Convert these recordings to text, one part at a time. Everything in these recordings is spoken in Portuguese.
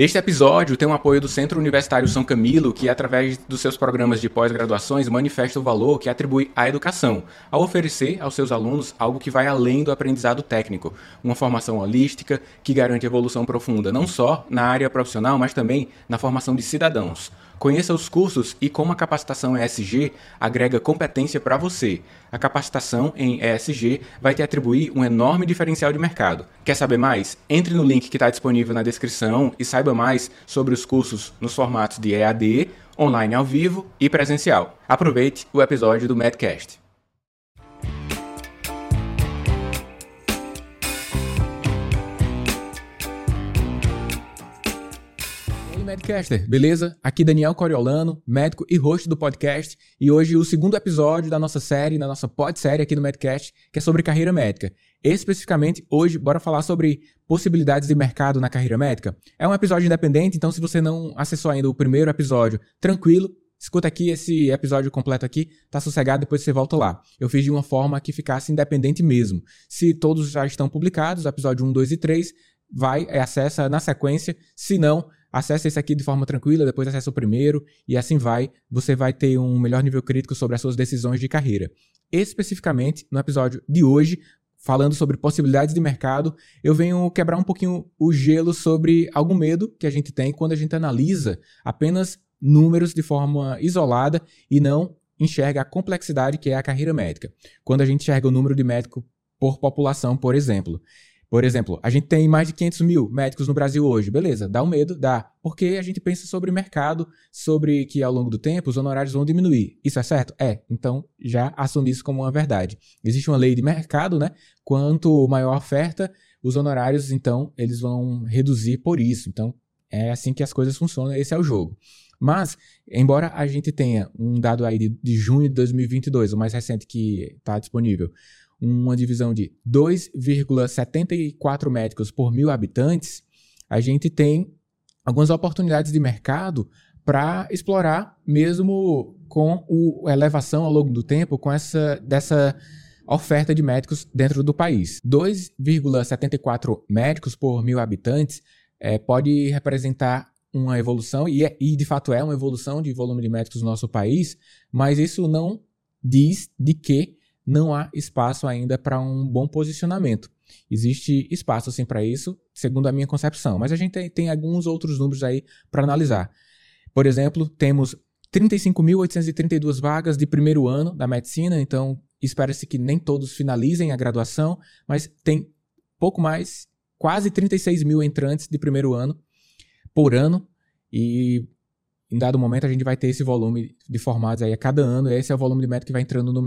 Este episódio tem o apoio do Centro Universitário São Camilo, que, através dos seus programas de pós-graduações, manifesta o valor que atribui à educação, ao oferecer aos seus alunos algo que vai além do aprendizado técnico, uma formação holística que garante evolução profunda, não só na área profissional, mas também na formação de cidadãos. Conheça os cursos e como a capacitação ESG agrega competência para você. A capacitação em ESG vai te atribuir um enorme diferencial de mercado. Quer saber mais? Entre no link que está disponível na descrição e saiba mais sobre os cursos nos formatos de EAD, online ao vivo e presencial. Aproveite o episódio do Medcast. Medcaster, beleza? Aqui Daniel Coriolano, médico e host do podcast, e hoje o segundo episódio da nossa série, da nossa pod-série aqui no Medcast, que é sobre carreira médica. Especificamente, hoje, bora falar sobre possibilidades de mercado na carreira médica. É um episódio independente, então se você não acessou ainda o primeiro episódio, tranquilo, escuta aqui esse episódio completo aqui, tá sossegado, depois você volta lá. Eu fiz de uma forma que ficasse independente mesmo. Se todos já estão publicados, episódio 1, 2 e 3, vai, acessa na sequência, se não acessa esse aqui de forma tranquila, depois acessa o primeiro e assim vai. Você vai ter um melhor nível crítico sobre as suas decisões de carreira. Especificamente, no episódio de hoje, falando sobre possibilidades de mercado, eu venho quebrar um pouquinho o gelo sobre algum medo que a gente tem quando a gente analisa apenas números de forma isolada e não enxerga a complexidade que é a carreira médica. Quando a gente enxerga o número de médico por população, por exemplo. Por exemplo, a gente tem mais de 500 mil médicos no Brasil hoje. Beleza, dá um medo? Dá. Porque a gente pensa sobre mercado, sobre que ao longo do tempo os honorários vão diminuir. Isso é certo? É. Então já assumi isso como uma verdade. Existe uma lei de mercado, né? Quanto maior a oferta, os honorários, então, eles vão reduzir por isso. Então, é assim que as coisas funcionam. Esse é o jogo. Mas, embora a gente tenha um dado aí de, de junho de 2022, o mais recente que está disponível, uma divisão de 2,74 médicos por mil habitantes, a gente tem algumas oportunidades de mercado para explorar, mesmo com a elevação ao longo do tempo, com essa dessa oferta de médicos dentro do país. 2,74 médicos por mil habitantes é, pode representar uma evolução, e, é, e de fato é uma evolução de volume de médicos no nosso país, mas isso não diz de que não há espaço ainda para um bom posicionamento. Existe espaço sim para isso, segundo a minha concepção, mas a gente tem, tem alguns outros números aí para analisar. Por exemplo, temos 35.832 vagas de primeiro ano da medicina, então espera-se que nem todos finalizem a graduação, mas tem pouco mais, quase 36 mil entrantes de primeiro ano por ano, e em dado momento a gente vai ter esse volume de formados aí a cada ano, esse é o volume de médico que vai entrando no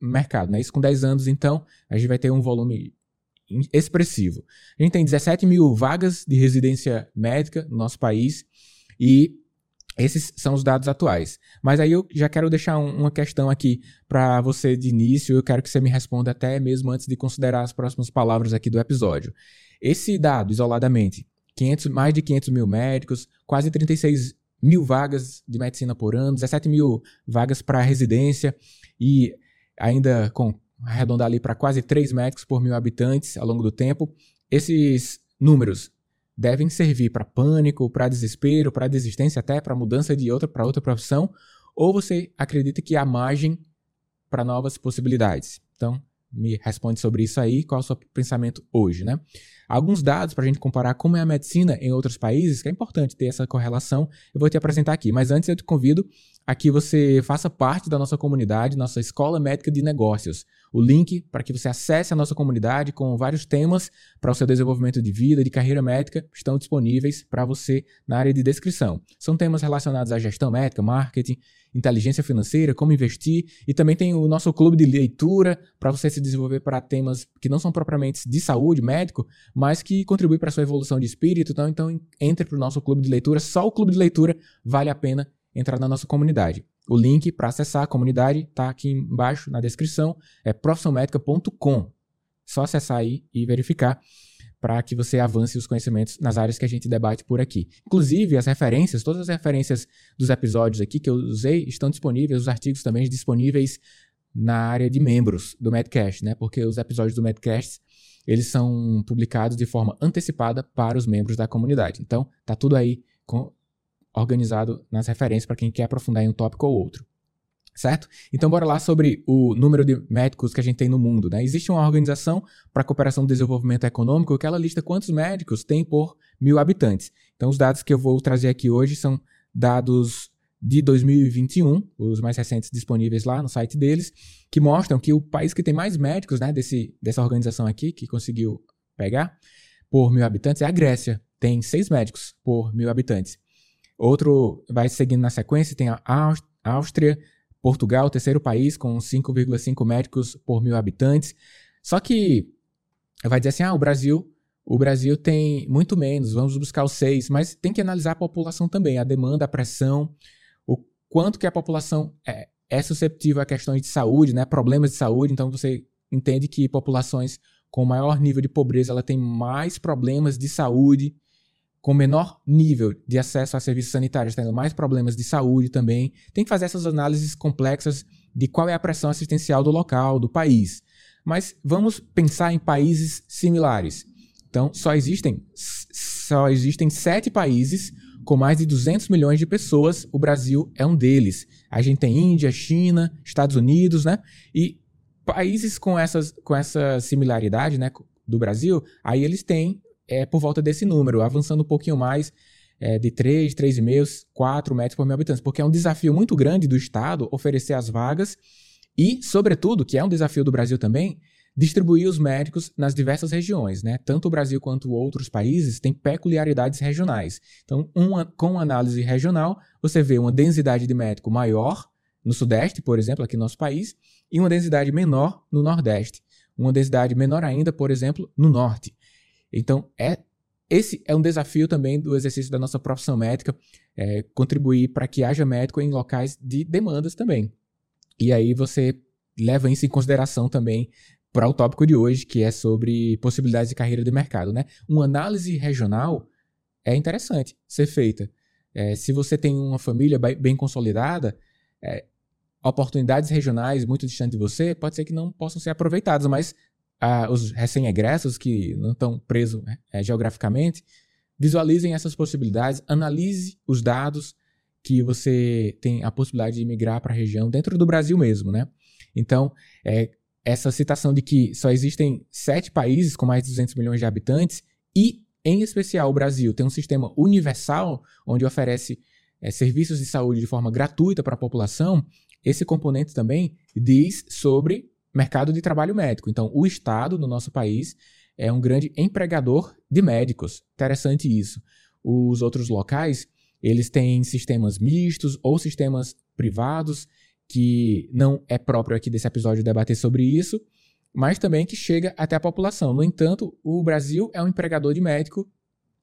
mercado. Né? Isso com 10 anos, então, a gente vai ter um volume expressivo. A gente tem 17 mil vagas de residência médica no nosso país, e esses são os dados atuais. Mas aí eu já quero deixar um, uma questão aqui para você de início, eu quero que você me responda até mesmo antes de considerar as próximas palavras aqui do episódio. Esse dado, isoladamente, 500, mais de 500 mil médicos, quase 36 mil vagas de medicina por ano, 17 mil vagas para residência e ainda com arredondar ali para quase 3 médicos por mil habitantes ao longo do tempo. Esses números devem servir para pânico, para desespero, para desistência, até para mudança de outra para outra profissão, ou você acredita que há margem para novas possibilidades? Então, me responde sobre isso aí, qual é o seu pensamento hoje, né? Alguns dados para a gente comparar como é a medicina em outros países, que é importante ter essa correlação, eu vou te apresentar aqui. Mas antes eu te convido a que você faça parte da nossa comunidade, nossa Escola Médica de Negócios. O link para que você acesse a nossa comunidade com vários temas para o seu desenvolvimento de vida, de carreira médica, estão disponíveis para você na área de descrição. São temas relacionados à gestão médica, marketing, inteligência financeira, como investir, e também tem o nosso clube de leitura para você se desenvolver para temas que não são propriamente de saúde, médico, mas que contribuem para sua evolução de espírito. Então, então entre para o nosso clube de leitura. Só o clube de leitura vale a pena entrar na nossa comunidade. O link para acessar a comunidade está aqui embaixo na descrição, é profissionalmedica.com. Só acessar aí e verificar para que você avance os conhecimentos nas áreas que a gente debate por aqui. Inclusive, as referências, todas as referências dos episódios aqui que eu usei estão disponíveis, os artigos também disponíveis na área de membros do Medcast, né? Porque os episódios do Medcast eles são publicados de forma antecipada para os membros da comunidade. Então, tá tudo aí com, organizado nas referências para quem quer aprofundar em um tópico ou outro. Certo? Então, bora lá sobre o número de médicos que a gente tem no mundo. Né? Existe uma organização para cooperação e desenvolvimento econômico que ela lista quantos médicos tem por mil habitantes. Então, os dados que eu vou trazer aqui hoje são dados de 2021, os mais recentes disponíveis lá no site deles, que mostram que o país que tem mais médicos né, desse, dessa organização aqui, que conseguiu pegar, por mil habitantes, é a Grécia. Tem seis médicos por mil habitantes. Outro vai seguindo na sequência, tem a Áustria, Portugal, terceiro país, com 5,5 médicos por mil habitantes. Só que vai dizer assim: ah, o Brasil. O Brasil tem muito menos, vamos buscar os seis, mas tem que analisar a população também, a demanda, a pressão, quanto que a população é, é susceptível a questões de saúde, né, problemas de saúde. Então você entende que populações com maior nível de pobreza ela tem mais problemas de saúde, com menor nível de acesso a serviços sanitários, tendo mais problemas de saúde também. Tem que fazer essas análises complexas de qual é a pressão assistencial do local, do país. Mas vamos pensar em países similares. Então, só existem, só existem sete países com mais de 200 milhões de pessoas, o Brasil é um deles. A gente tem Índia, China, Estados Unidos, né? E países com, essas, com essa similaridade, né, do Brasil, aí eles têm é, por volta desse número, avançando um pouquinho mais, é, de 3, 3,5, 4 metros por mil habitantes, porque é um desafio muito grande do Estado oferecer as vagas e, sobretudo, que é um desafio do Brasil também, distribuir os médicos nas diversas regiões, né? Tanto o Brasil quanto outros países têm peculiaridades regionais. Então, uma, com análise regional, você vê uma densidade de médico maior no Sudeste, por exemplo, aqui no nosso país, e uma densidade menor no Nordeste. Uma densidade menor ainda, por exemplo, no Norte. Então, é esse é um desafio também do exercício da nossa profissão médica, é, contribuir para que haja médico em locais de demandas também. E aí você leva isso em consideração também para o tópico de hoje, que é sobre possibilidades de carreira de mercado. Né? Uma análise regional é interessante ser feita. É, se você tem uma família bem consolidada, é, oportunidades regionais muito distantes de você, pode ser que não possam ser aproveitadas, mas os recém-egressos que não estão presos é, geograficamente, visualizem essas possibilidades, analise os dados que você tem a possibilidade de migrar para a região dentro do Brasil mesmo, né? Então, é, essa citação de que só existem sete países com mais de 200 milhões de habitantes e, em especial, o Brasil tem um sistema universal onde oferece é, serviços de saúde de forma gratuita para a população, esse componente também diz sobre mercado de trabalho médico. Então, o Estado no nosso país é um grande empregador de médicos. Interessante isso. Os outros locais, eles têm sistemas mistos ou sistemas privados que não é próprio aqui desse episódio debater sobre isso, mas também que chega até a população. No entanto, o Brasil é um empregador de médico,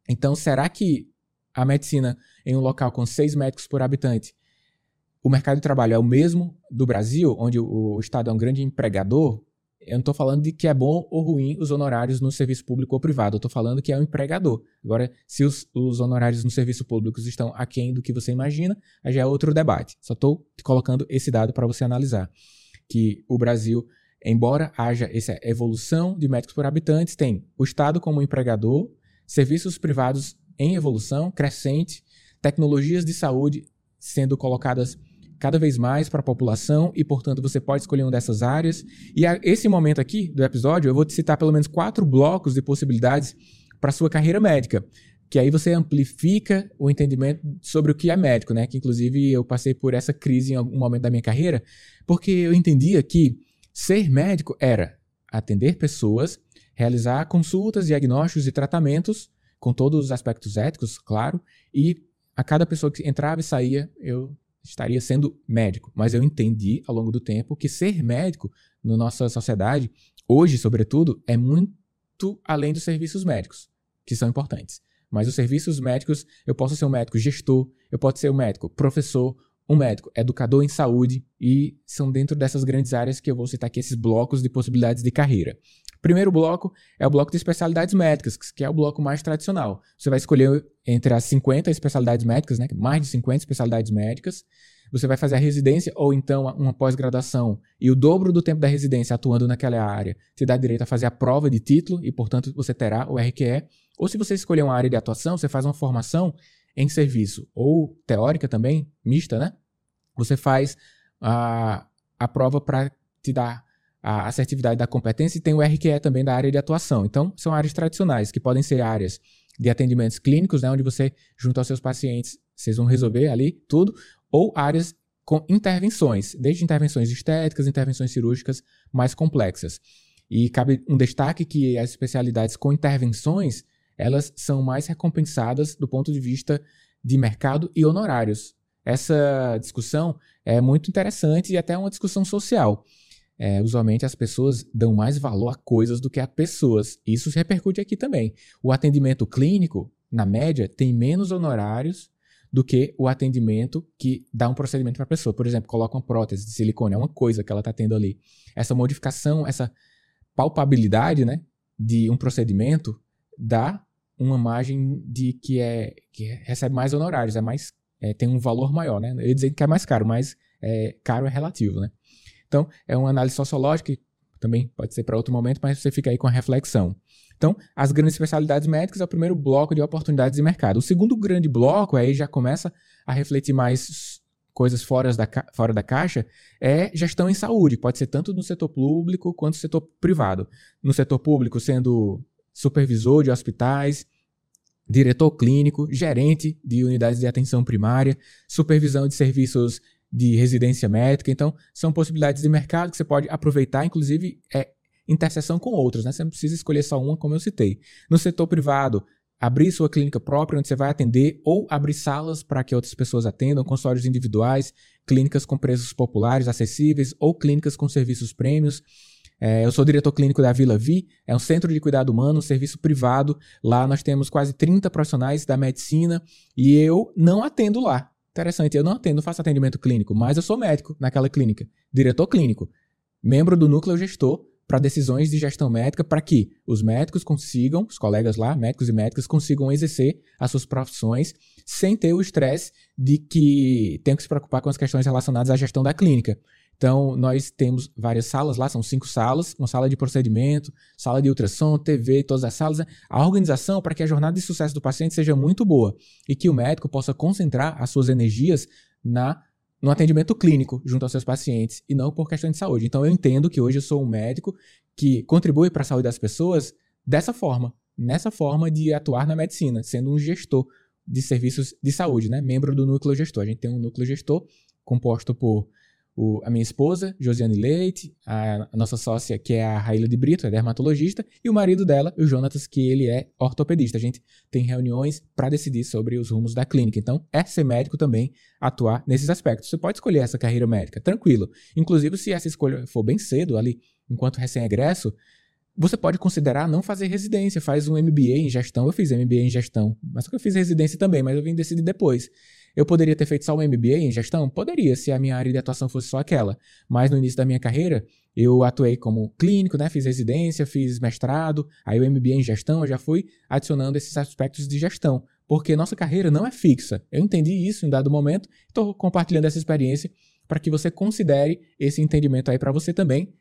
então será que a medicina em um local com seis médicos por habitante, o mercado de trabalho é o mesmo do Brasil, onde o Estado é um grande empregador? Eu não estou falando de que é bom ou ruim os honorários no serviço público ou privado. Eu estou falando que é um empregador. Agora, se os, os honorários no serviço público estão aquém do que você imagina, aí já é outro debate. Só estou colocando esse dado para você analisar. Que o Brasil, embora haja essa evolução de médicos por habitantes, tem o Estado como empregador, serviços privados em evolução crescente, tecnologias de saúde sendo colocadas cada vez mais para a população e, portanto, você pode escolher uma dessas áreas. E a esse momento aqui do episódio, eu vou te citar pelo menos quatro blocos de possibilidades para sua carreira médica, que aí você amplifica o entendimento sobre o que é médico, né? Que inclusive eu passei por essa crise em algum momento da minha carreira, porque eu entendia que ser médico era atender pessoas, realizar consultas, diagnósticos e tratamentos com todos os aspectos éticos, claro, e a cada pessoa que entrava e saía, eu estaria sendo médico. Mas eu entendi ao longo do tempo que ser médico na nossa sociedade, hoje, sobretudo, é muito além dos serviços médicos, que são importantes. Mas os serviços médicos, eu posso ser um médico gestor, eu posso ser um médico professor, um médico educador em saúde, e são dentro dessas grandes áreas que eu vou citar aqui esses blocos de possibilidades de carreira. Primeiro bloco é o bloco de especialidades médicas, que é o bloco mais tradicional. Você vai escolher entre as 50 especialidades médicas, né, mais de 50 especialidades médicas. você vai fazer a residência ou então uma pós-graduação e o dobro do tempo da residência atuando naquela área te dá direito a fazer a prova de título e, portanto, você terá o RQE. Ou se você escolher uma área de atuação, você faz uma formação em serviço ou teórica também, mista, né? Você faz a, a prova para te dar a assertividade da competência e tem o RQE também da área de atuação. Então, são áreas tradicionais, que podem ser áreas de atendimentos clínicos, né, onde você, junto aos seus pacientes, vocês vão resolver ali tudo, ou áreas com intervenções, desde intervenções estéticas, intervenções cirúrgicas mais complexas. E cabe um destaque que as especialidades com intervenções, elas são mais recompensadas do ponto de vista de mercado e honorários. Essa discussão é muito interessante e até uma discussão social. É, usualmente as pessoas dão mais valor a coisas do que a pessoas. Isso se repercute aqui também. O atendimento clínico, na média, tem menos honorários do que o atendimento que dá um procedimento para a pessoa. Por exemplo, coloca uma prótese de silicone, é uma coisa que ela está tendo ali. Essa modificação, essa palpabilidade né, de um procedimento dá uma margem de que, é, que recebe mais honorários, é mais, é, tem um valor maior. Né? Eu ia dizer que é mais caro, mas é, caro é relativo. Né? Então, é uma análise sociológica, que também pode ser para outro momento, mas você fica aí com a reflexão. Então, as grandes especialidades médicas é o primeiro bloco de oportunidades de mercado. O segundo grande bloco, aí já começa a refletir mais coisas fora da, fora da caixa, é gestão em saúde. Pode ser tanto no setor público quanto no setor privado. No setor público, sendo supervisor de hospitais, diretor clínico, gerente de unidades de atenção primária, supervisão de serviços de residência médica. Então, são possibilidades de mercado que você pode aproveitar, inclusive é interseção com outras, né? Você não precisa escolher só uma, como eu citei. No setor privado, abrir sua clínica própria, onde você vai atender, ou abrir salas para que outras pessoas atendam, consultórios individuais, clínicas com preços populares, acessíveis, ou clínicas com serviços prêmios. É, eu sou diretor clínico da Vila Vi, é um centro de cuidado humano, um serviço privado. Lá nós temos quase 30 profissionais da medicina e eu não atendo lá. Interessante, eu não atendo, faço atendimento clínico, mas eu sou médico naquela clínica, diretor clínico, membro do núcleo gestor para decisões de gestão médica, para que os médicos consigam, os colegas lá, médicos e médicas, consigam exercer as suas profissões sem ter o estresse de que tem que se preocupar com as questões relacionadas à gestão da clínica. Então, nós temos várias salas lá, são cinco salas, uma sala de procedimento, sala de ultrassom, TV, todas as salas. A organização para que a jornada de sucesso do paciente seja muito boa e que o médico possa concentrar as suas energias na no atendimento clínico junto aos seus pacientes e não por questão de saúde. Então, eu entendo que hoje eu sou um médico que contribui para a saúde das pessoas dessa forma, nessa forma de atuar na medicina, sendo um gestor de serviços de saúde, né? membro do núcleo gestor. A gente tem um núcleo gestor composto por o, a minha esposa, Josiane Leite, a, a, nossa sócia, que é a Raíla de Brito, é dermatologista, e o marido dela, o Jonatas, que ele é ortopedista. A gente tem reuniões para decidir sobre os rumos da clínica. Então, é ser médico também atuar nesses aspectos. Você pode escolher essa carreira médica, tranquilo. Inclusive, se essa escolha for bem cedo, ali, enquanto recém-egresso, você pode considerar não fazer residência, faz um MBA em gestão. Eu fiz MBA em gestão, mas eu fiz residência também, mas eu vim decidir depois. Eu poderia ter feito só um MBA em gestão? Poderia, se a minha área de atuação fosse só aquela. Mas no início da minha carreira, eu atuei como clínico, né? Fiz residência, fiz mestrado, aí o MBA em gestão, eu já fui adicionando esses aspectos de gestão. Porque nossa carreira não é fixa. Eu entendi isso em dado momento, estou compartilhando essa experiência para que você considere esse entendimento aí para você também.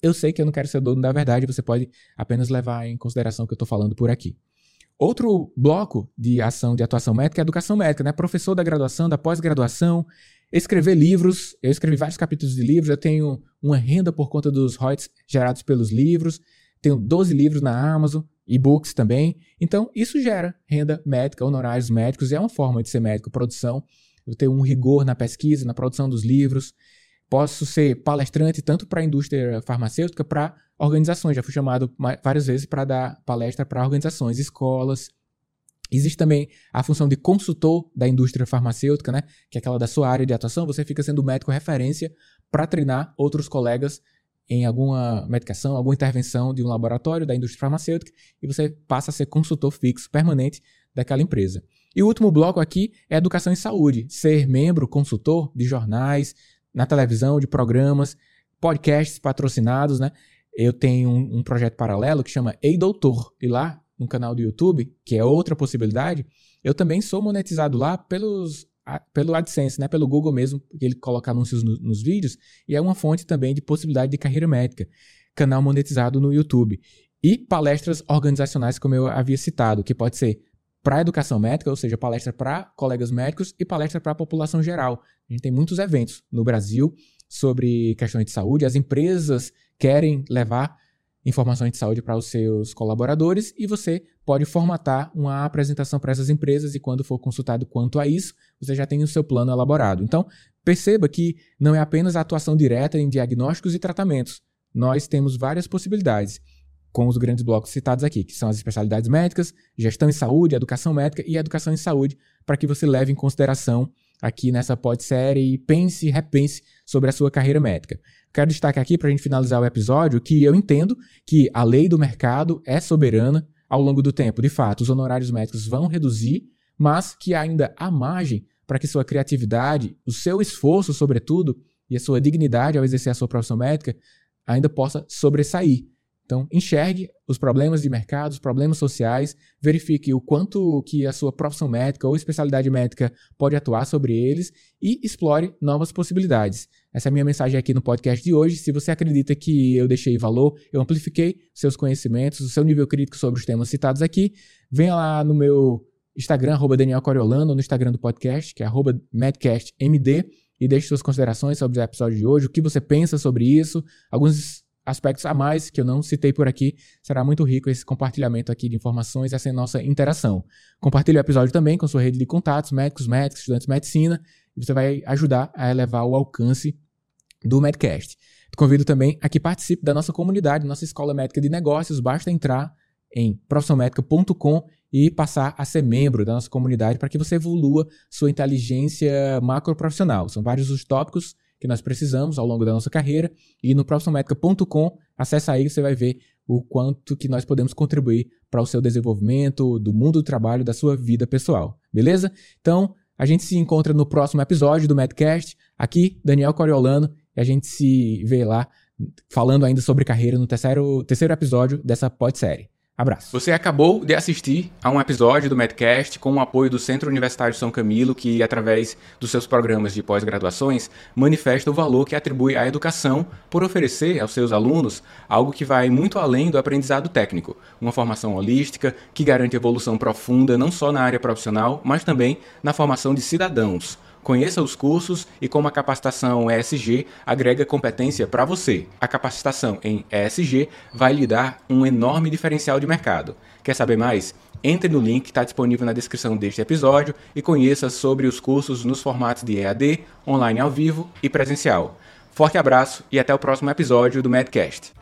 Eu sei que eu não quero ser dono da verdade, você pode apenas levar em consideração o que eu estou falando por aqui. Outro bloco de ação de atuação médica é a educação médica, né? Professor da graduação, da pós-graduação, escrever livros. Eu escrevi vários capítulos de livros, eu tenho uma renda por conta dos royalties gerados pelos livros. Tenho 12 livros na Amazon, e-books também. Então, isso gera renda médica, honorários médicos, e é uma forma de ser médico, produção. Eu tenho um rigor na pesquisa, na produção dos livros. Posso ser palestrante tanto para a indústria farmacêutica, para organizações. Já fui chamado várias vezes para dar palestra para organizações, escolas. Existe também a função de consultor da indústria farmacêutica, né? Que é aquela da sua área de atuação. Você fica sendo médico referência para treinar outros colegas em alguma medicação, alguma intervenção de um laboratório da indústria farmacêutica e você passa a ser consultor fixo, permanente daquela empresa. E o último bloco aqui é educação em saúde, ser membro, consultor de jornais, na televisão, de programas, podcasts patrocinados, né? eu tenho um, um, projeto paralelo que chama Ei Doutor. E lá, no canal do YouTube, que é outra possibilidade, eu também sou monetizado lá pelos pelo AdSense, né? Pelo Google mesmo, porque ele coloca anúncios no, nos vídeos, e é uma fonte também de possibilidade de carreira médica. Canal monetizado no YouTube. E palestras organizacionais, como eu havia citado, que pode ser para educação médica, ou seja, palestra para colegas médicos e palestra para a população geral. A gente tem muitos eventos no Brasil sobre questões de saúde, as empresas querem levar informações de saúde para os seus colaboradores e você pode formatar uma apresentação para essas empresas e quando for consultado quanto a isso, você já tem o seu plano elaborado. Então, perceba que não é apenas a atuação direta em diagnósticos e tratamentos. Nós temos várias possibilidades com os grandes blocos citados aqui, que são as especialidades médicas, gestão em saúde, educação médica e educação em saúde, para que você leve em consideração aqui nessa pod-série e pense, repense sobre a sua carreira médica. Quero destacar aqui, para a gente finalizar o episódio, que eu entendo que a lei do mercado é soberana ao longo do tempo. De fato, os honorários médicos vão reduzir, mas que ainda há margem para que sua criatividade, o seu esforço, sobretudo, e a sua dignidade ao exercer a sua profissão médica ainda possa sobressair. Então, enxergue os problemas de mercado, os problemas sociais, verifique o quanto que a sua profissão médica ou especialidade médica pode atuar sobre eles e explore novas possibilidades. Essa é a minha mensagem aqui no podcast de hoje. Se você acredita que eu deixei valor, eu amplifiquei seus conhecimentos, o seu nível crítico sobre os temas citados aqui, venha lá no meu Instagram, arroba Daniel Coriolano, ou no Instagram do podcast, que é arroba e deixe suas considerações sobre o episódio de hoje, o que você pensa sobre isso, alguns aspectos a mais que eu não citei por aqui. Será muito rico esse compartilhamento aqui de informações, essa nossa interação. Compartilhe o episódio também com sua rede de contatos, médicos, médicos, estudantes de medicina, e você vai ajudar a elevar o alcance do Medcast. Te convido também a que participe da nossa comunidade, nossa escola médica de negócios. Basta entrar em profissionalmedica.com e passar a ser membro da nossa comunidade para que você evolua sua inteligência macroprofissional. São vários os tópicos que nós precisamos ao longo da nossa carreira. E no profissionalmedica.com, acessa aí, você vai ver o quanto que nós podemos contribuir para o seu desenvolvimento, do mundo do trabalho, da sua vida pessoal. Beleza? Então, a gente se encontra no próximo episódio do Medcast. Aqui, Daniel Coriolano, e a gente se vê lá falando ainda sobre carreira no terceiro, terceiro episódio dessa pod-série. Abraço. Você acabou de assistir a um episódio do Medcast com o apoio do Centro Universitário São Camilo, que, através dos seus programas de pós-graduações, manifesta o valor que atribui à educação por oferecer aos seus alunos algo que vai muito além do aprendizado técnico, uma formação holística que garante evolução profunda não só na área profissional, mas também na formação de cidadãos Conheça os cursos e como a capacitação ESG agrega competência para você. A capacitação em ESG vai lhe dar um enorme diferencial de mercado. Quer saber mais? Entre no link que está disponível na descrição deste episódio e conheça sobre os cursos nos formatos de EAD, online ao vivo e presencial. Forte abraço e até o próximo episódio do Medcast.